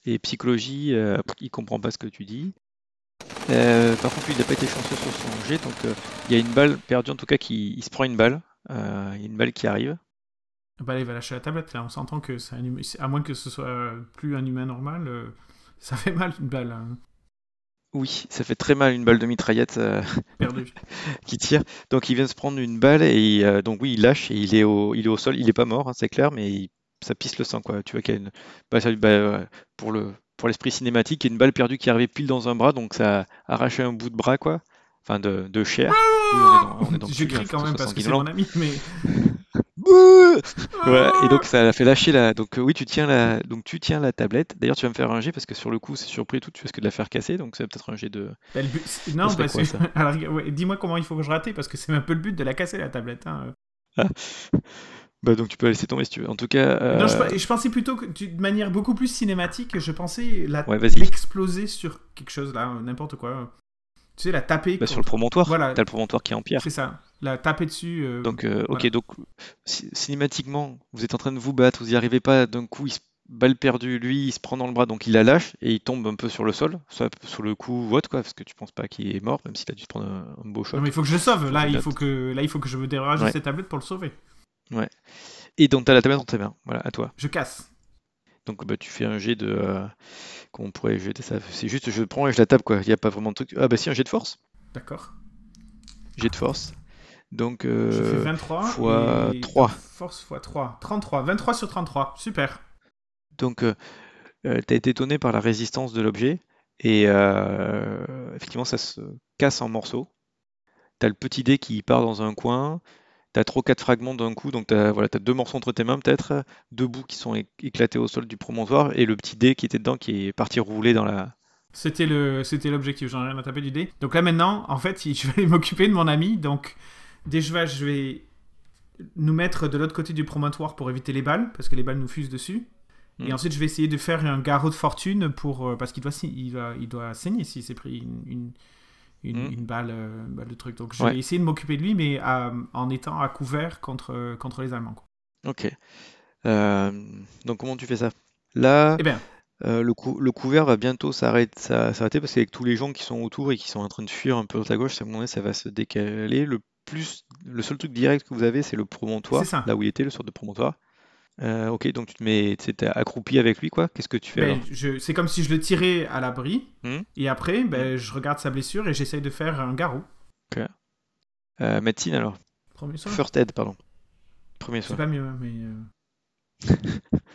Et psychologie, euh, il comprend pas ce que tu dis. Euh, par contre, lui, il n'a pas été chanceux sur son jet, donc il y a une balle perdue, en tout cas, qui il se prend une balle. Il y a une balle qui arrive. Bah, il va lâcher la tablette là. On s'entend que c'est un humain- À moins que ce soit euh, plus un humain normal, euh, ça fait mal une balle hein, Oui, ça fait très mal une balle de mitraillette euh, qui tire. Donc il vient de se prendre une balle et euh, donc oui, il lâche et il est au, il est au sol. Il est pas mort, hein, c'est clair, mais il, ça pisse le sang, quoi. Tu vois qu'il y a une. bah, bah, pour le, pour l'esprit cinématique, il y a une balle perdue qui arrivait pile dans un bras, donc ça a arraché un bout de bras, quoi. Enfin, de, de chair. Oui, on est dans, on est dans le Je truc, crie quand même parce que c'est mon ami, mais. Voilà, et donc ça a fait lâcher la. Donc euh, oui, tu tiens la. Donc tu tiens la tablette. D'ailleurs, tu vas me faire un jet parce que sur le coup, c'est surpris et tout. Tu risques de la faire casser, donc c'est peut-être un jet de. Bah, but- Non, parce quoi, que- Alors, ouais, dis-moi comment il faut que je rate, parce que c'est un peu le but de la casser, la tablette. hein. Bah donc tu peux la laisser tomber si tu veux. En tout cas. Non, je, euh, pe- je pensais plutôt que tu- de manière beaucoup plus cinématique, je pensais la- Ouais, vas-y. l'exploser sur quelque chose là, n'importe quoi. Tu sais, la taper. bah, sur le promontoire. Voilà. T'as le promontoire qui est en pierre. C'est ça, la taper dessus. euh, Donc, euh, ok, donc ci- cinématiquement, vous êtes en train de vous battre, vous n'y arrivez pas, d'un coup, il se balle perdue, lui, il se prend dans le bras, donc il la lâche et il tombe un peu sur le sol, soit sur le coup ou autre, quoi, parce que tu penses pas qu'il est mort, même s'il a dû se prendre un, un beau choc. Non, mais il faut que je le sauve. Là, il faut que, là, il faut que je me débarrasse de Ouais. cette tablette pour le sauver. Et donc, t'as la tablette entre tes mains, voilà, à toi. Je casse. Donc, bah, tu fais un jet de. euh, comment on pourrait jeter ça? C'est juste, je prends et je la tape, quoi, il n'y a pas vraiment de truc. Ah, bah si, un jet de force. D'accord. Jet de force. Donc, Je fais euh, 23. fois et 3. Force fois 3. 33. 23 sur 33. Super. Donc, euh, euh, t'as été étonné par la résistance de l'objet et euh, effectivement, ça se casse en morceaux. T'as le petit dé qui part dans un coin. T'as trois quatre fragments d'un coup, donc t'as voilà, t'as deux morceaux entre tes mains peut-être, deux bouts qui sont éclatés au sol du promontoire et le petit dé qui était dedans qui est parti rouler dans la. C'était le, c'était l'objectif. J'en ai rien à taper du dé. Donc là maintenant, en fait, je vais aller m'occuper de mon ami. Donc déjà, je vais nous mettre de l'autre côté du promontoire pour éviter les balles, parce que les balles nous fusent dessus. Et Mm. ensuite, je vais essayer de faire un garrot de fortune pour euh, parce qu'il doit, il doit, il doit saigner s'il s'est pris une, une, une- Mm. une balle, euh, balle de truc. Donc je Ouais. vais essayer de m'occuper de lui, mais à- en étant à couvert contre, contre les Allemands. quoi. Ok. Euh, donc comment tu fais ça? Là, Eh bien, Euh, le, cou- le couvert va bientôt s'arrêter, ça- parce qu'avec tous les gens qui sont autour et qui sont en train de fuir un peu à gauche, donné, ça va se décaler. Le plus, le seul truc direct que vous avez, c'est le promontoire, C'est ça. là où il était, le sort de promontoire. Euh, ok, donc tu te mets, t'es accroupi avec lui, quoi. Qu'est-ce que tu fais ben, c'est comme si je le tirais à l'abri. Hmm. Et après, ben, je regarde sa blessure et j'essaye de faire un garrot. Euh, médecine alors? Premier soin. First aid, pardon. Premier C'est soin. pas mieux, hein, mais. euh,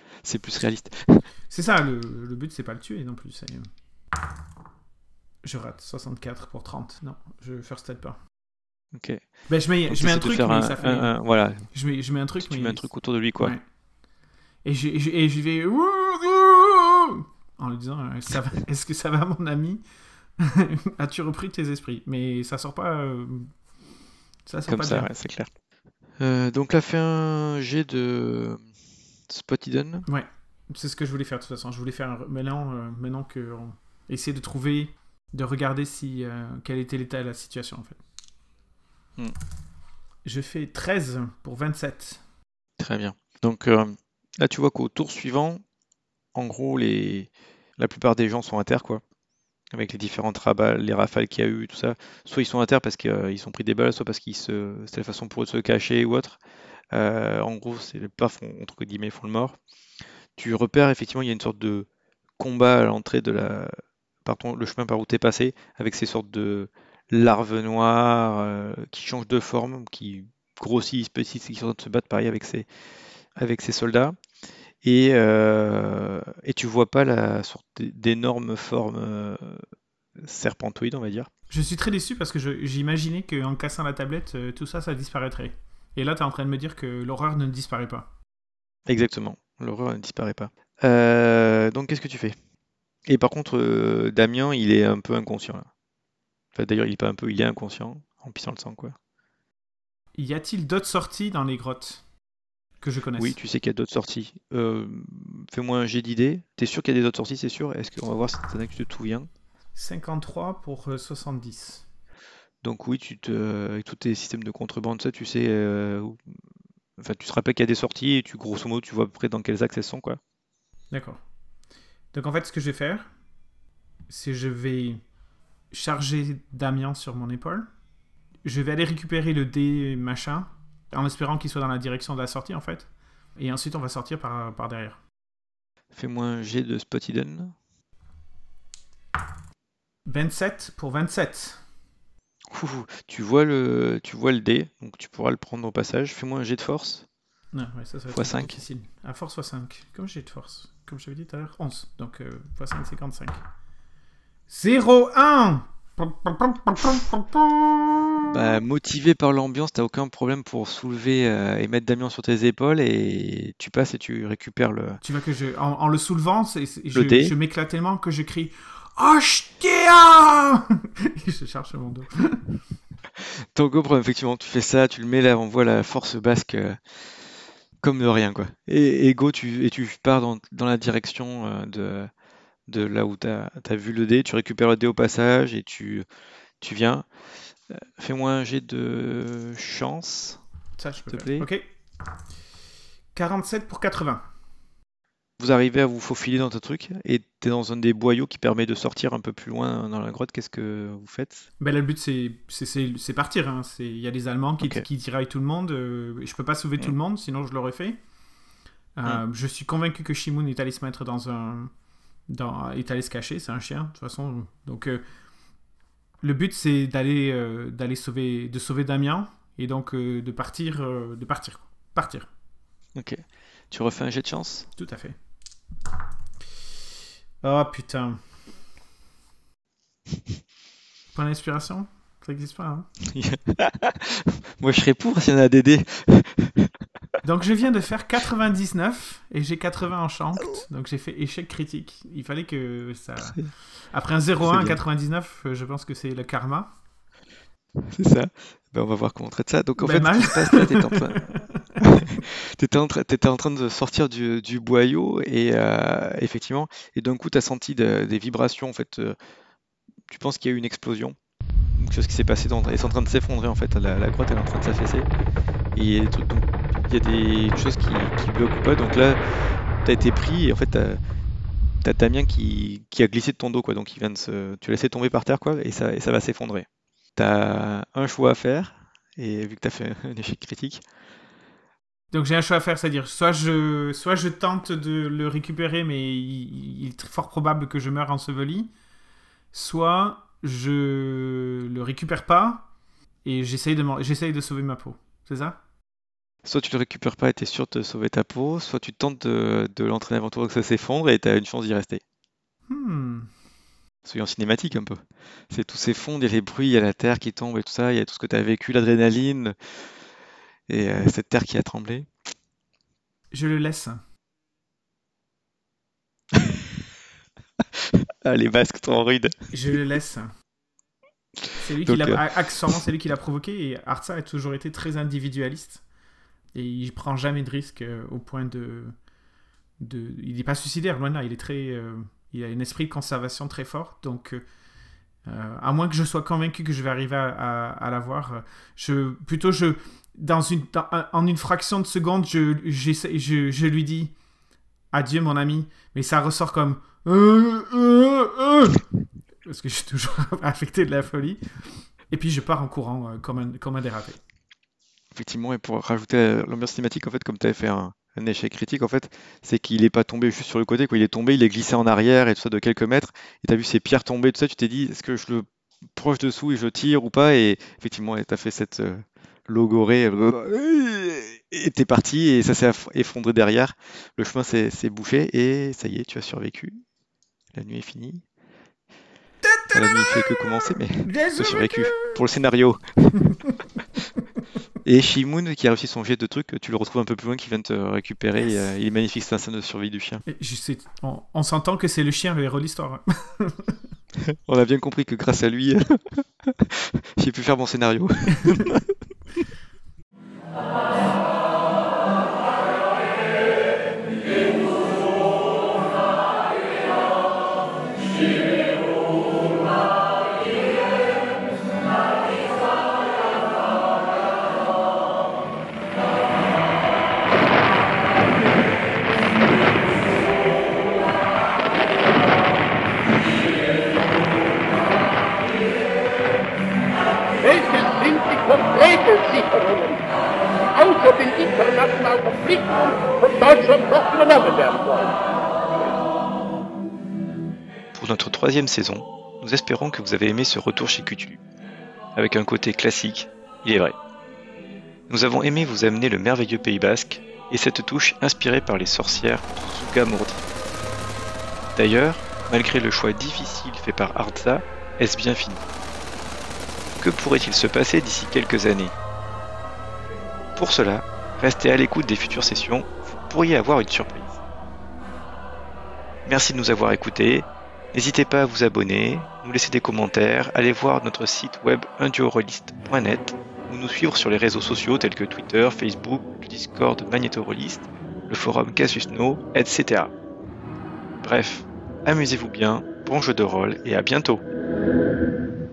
C'est plus réaliste. C'est ça, le, le but, c'est pas le tuer non plus. c'est- Je rate 64 pour 30. Non, je first aid pas. Ok. Ben, je mets, Donc, je mets un truc, faire mais un- ça fait. un- un- voilà, Je, mets, je mets un truc, tu mais. mets un truc autour de lui, quoi. Ouais. Et je, et je, et je vais. En lui disant euh, Est-ce que ça va, mon ami? As-tu repris tes esprits? Mais ça sort pas. euh, Ça sort Comme pas ça, ouais, c'est clair. Euh, donc là, fais un jet de spot hidden. C'est ce que je voulais faire de toute façon. Je voulais faire un... maintenant, euh, maintenant que on... essayer de trouver, de regarder si euh, quel était l'état de la situation en fait. Hmm. Je fais 13 pour 27. Très bien. Donc euh, là, tu vois qu'au tour suivant, en gros, les... la plupart des gens sont à terre, quoi. Avec les différentes rabats, les rafales qu'il y a eu, tout ça. Soit ils sont à terre parce qu'ils ont pris des balles, soit parce qu'ils se... c'est la façon pour eux de se cacher ou autre. Euh, en gros, c'est les font, entre guillemets, font le mort. Tu repères effectivement, il y a une sorte de combat à l'entrée de la, par ton- le chemin par où tu es passé, avec ces sortes de larves noires euh, qui changent de forme, qui grossissent, petits, qui sont en train de se battre pareil avec ces soldats. Et, euh, et tu vois pas la sorte d'énorme forme euh, serpentoïde, on va dire. Je suis très déçu parce que j'imaginais qu'en cassant la tablette, tout ça, ça disparaîtrait. Et là, tu es en train de me dire que l'horreur ne disparaît pas. Exactement, l'horreur ne disparaît pas. Donc qu'est-ce que tu fais? Et par contre, Damien, il est un peu inconscient là. Enfin, d'ailleurs, il est pas un peu, il est inconscient, en pissant le sang, quoi. Y a-t-il d'autres sorties dans les grottes que je connaisse? Oui, tu sais qu'il y a d'autres sorties. Euh, fais-moi un jet d'idées. T'es sûr qu'il y a des autres sorties, c'est sûr? Est-ce qu'on va voir si t'en as que tu te souviens? 53 pour euh, 70. Donc oui, tu te, avec tous tes systèmes de contrebande, ça, tu sais, euh, où- enfin, tu te rappelles qu'il y a des sorties et tu, grosso modo, tu vois à peu près dans quels axes elles sont, quoi. D'accord. Donc en fait, ce que je vais faire, c'est je vais charger Damien sur mon épaule. Je vais aller récupérer le dé machin, en espérant qu'il soit dans la direction de la sortie en fait. Et ensuite, on va sortir par, par derrière. Fais-moi un jet de spot hidden. 27 pour 27. Ouh, tu vois le, tu vois le dé, donc tu pourras le prendre au passage. Fais-moi un jet de force. Non, ouais, ça, ça va être cinq. difficile. À force fois 5. Comme j'ai de force. Comme je t'avais dit tout à l'heure, 11. Donc, euh, fois 5, 55. 0, 1 Bah, motivé par l'ambiance, t'as aucun problème pour soulever euh, et mettre Damien sur tes épaules et tu passes et tu récupères le. Tu vois que je, en, en le soulevant, c'est- c'est- je, m'éclate tellement que je crie Hostia Je cherche mon dos. Tango, prend, effectivement, tu fais ça, tu le mets là, on voit la force basque euh, comme de rien, quoi. Et, et go, tu, et tu pars dans, dans la direction euh, de, de là où tu as, vu le dé, tu récupères le dé au passage et tu, tu viens. Euh, Fais-moi un jet de chance. Ça, je peux te faire. Ok. 47 pour 80. Vous arrivez à vous faufiler dans ton truc et tu es dans un des boyaux qui permet de sortir un peu plus loin dans la grotte. Qu'est-ce que vous faites? Ben, le but, c'est c'est- c'est c'est partir. hein. Il y a des Allemands qui, Ok. qui tiraillent tout le monde. euh, je peux pas sauver tout Mm. le monde, sinon je l'aurais fait. Euh, Je suis convaincu que Shimon est allé se mettre dans un. Dans, est allé se cacher, c'est un chien, de toute façon. Donc, euh, le but, c'est d'aller euh, d'aller sauver, de sauver Damien et donc euh, de partir. de partir. Partir, Ok. Tu refais un jet de chance? tout à fait. Oh putain. Point d'inspiration? Ça n'existe pas, hein? Moi, je serais pour s'il y en a des dés. Donc je viens de faire 99 et j'ai 80 en chance. Donc j'ai fait échec critique. Il fallait que ça... Après un 0-1 à bien. 99, euh, je pense que c'est le karma. C'est ça. Ben, on va voir comment on traite ça. Donc en Ben, fait, mal. ce qui se passe là, t'étais en train... t'étais en, train- t'étais en train de sortir du, du boyau et euh, effectivement, et d'un coup, t'as senti de- des vibrations. En fait, euh, tu penses qu'il y a eu une explosion, quelque chose qui s'est passé. Dans, et c'est en train de s'effondrer en fait. La, la grotte elle est en train de s'affaisser. Et il y a des trucs, donc, il y a des choses qui, bloquent ou pas. Donc là, t'as été pris et en fait, t'as T'as Damien qui, a glissé de ton dos, quoi. Donc il vient de se... tu l'as laissé tomber par terre, quoi, et ça, va s'effondrer. T'as un choix à faire, et vu que t'as fait un échec critique, Donc j'ai un choix à faire, c'est-à-dire soit je, soit je tente de le récupérer, mais il, est fort probable que je meure enseveli, soit je le récupère pas et j'essaye de, j'essaye de sauver ma peau. C'est ça? Soit tu le récupères pas et t'es sûr de sauver ta peau, soit tu tentes de, de l'entraîner avant toi que ça s'effondre et t'as une chance d'y rester. Hmm. Soyons cinématiques un peu. C'est tout s'effondre, il y a les bruits, il y a la terre qui tombe et tout ça, il y a tout ce que t'as vécu, l'adrénaline, et euh, cette terre qui a tremblé. Je le laisse. Ah, les basques sont rudes. Je le laisse. C'est lui qui l'a, euh, c'est lui qui l'a provoqué et Artsa a toujours été très individualiste et il prend jamais de risque euh, au point de, de, il n'est pas suicidaire loin de là, il est très, euh, il a un esprit de conservation très fort donc euh, à moins que je sois convaincu que je vais arriver à, à, l'avoir, je plutôt je dans une en une fraction de seconde je, je, je lui dis adieu mon ami mais ça ressort comme parce que je suis toujours affecté de la folie. Et puis je pars en courant comme, un, comme un dérapé. Effectivement, et pour rajouter l'ambiance cinématique, en fait, comme tu avais fait un, un échec critique, en fait, c'est qu'il n'est pas tombé juste sur le côté, quoi. Il est tombé, il est glissé en arrière et tout ça de quelques mètres. Et tu as vu ces pierres tomber, tout ça, tu t'es dit, est-ce que je le proche dessous et je tire ou pas? Et effectivement, tu as fait cette euh, logorée, euh, et t'es parti et ça s'est effondré derrière. Le chemin s'est s'est bouché et ça y est, tu as survécu. La nuit est finie. Enfin, la nuit fait que commencer, mais tu as survécu pour le scénario. Et Shimoun qui a réussi son jet de truc, tu le retrouves un peu plus loin, qui vient te récupérer. Yes. euh, il est magnifique, c'est un scène de survie du chien. Et je sais- on, on s'entend que c'est le chien le héros de l'histoire. hein. On a bien compris que grâce à lui, j'ai pu faire mon scénario. Pour notre troisième saison, nous espérons que vous avez aimé ce retour chez Cthulhu. Avec un côté classique, il est vrai. Nous avons aimé vous amener le merveilleux Pays Basque, et cette touche inspirée par les sorcières Zugamordi. D'ailleurs, malgré le choix difficile fait par Arza, est-ce bien fini? Que pourrait-il se passer d'ici quelques années? Pour cela, restez à l'écoute des futures sessions, vous pourriez avoir une surprise. Merci de nous avoir écoutés. N'hésitez pas à vous abonner, nous laisser des commentaires, aller voir notre site web unduorolist.net ou nous suivre sur les réseaux sociaux tels que Twitter, Facebook, le Discord Magnetorolist, le forum Casus No, etc. Bref, amusez-vous bien, bon jeu de rôle et à bientôt